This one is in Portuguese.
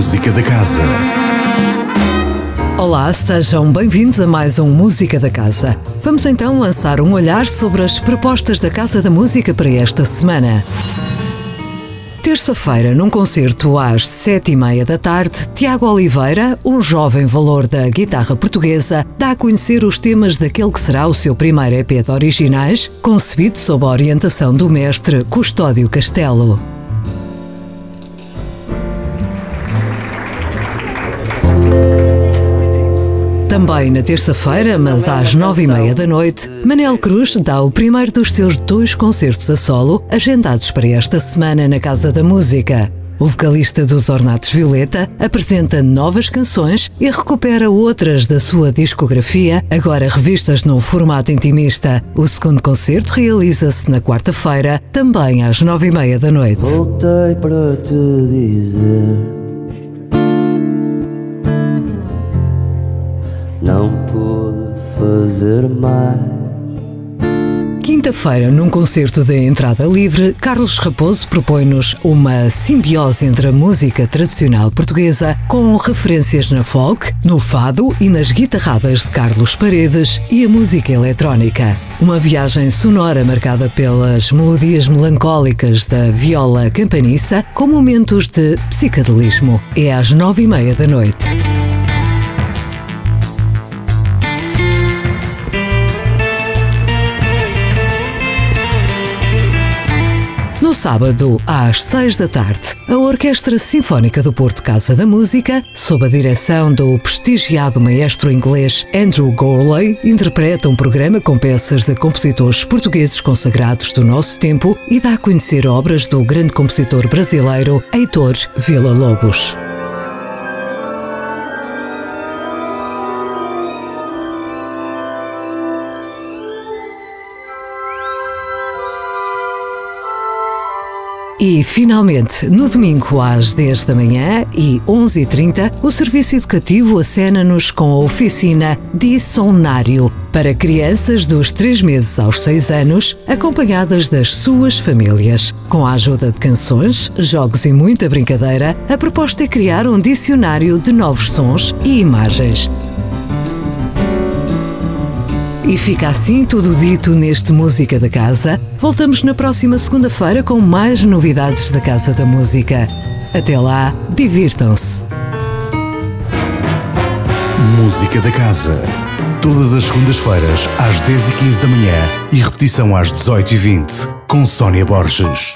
Música da Casa. Olá, sejam bem-vindos a mais um Música da Casa. Vamos então lançar um olhar sobre as propostas da Casa da Música para esta semana. Terça-feira, num concerto às sete e meia da tarde, Tiago Oliveira, um jovem valor da guitarra portuguesa, dá a conhecer os temas daquele que será o seu primeiro EP de originais, concebido sob a orientação do mestre Custódio Castelo. Também na terça-feira, mas às nove e meia da noite, Manel Cruz dá o primeiro dos seus dois concertos a solo, agendados para esta semana na Casa da Música. O vocalista dos Ornatos Violeta apresenta novas canções e recupera outras da sua discografia, agora revistas num formato intimista. O segundo concerto realiza-se na quarta-feira, também às nove e meia da noite. Voltei para te dizer fazer mais. Quinta-feira, num concerto de entrada livre, Carlos Raposo propõe-nos uma simbiose entre a música tradicional portuguesa com referências na folk, no fado e nas guitarradas de Carlos Paredes e a música eletrónica. Uma viagem sonora marcada pelas melodias melancólicas da viola campaniça com momentos de psicadelismo. É às nove e meia da noite. No sábado, às seis da tarde, a Orquestra Sinfónica do Porto Casa da Música, sob a direção do prestigiado maestro inglês Andrew Gorley, interpreta um programa com peças de compositores portugueses consagrados do nosso tempo e dá a conhecer obras do grande compositor brasileiro Heitor Villa-Lobos. E, finalmente, no domingo às 10 da manhã e 11h30, o Serviço Educativo acena-nos com a oficina Dissonário para crianças dos 3 meses aos 6 anos, acompanhadas das suas famílias. Com a ajuda de canções, jogos e muita brincadeira, a proposta é criar um dicionário de novos sons e imagens. E fica assim tudo dito neste Música da Casa. Voltamos na próxima segunda-feira com mais novidades da Casa da Música. Até lá, divirtam-se. Música da Casa. Todas as segundas-feiras, às 10h15 da manhã e repetição às 18h20, com Sónia Borges.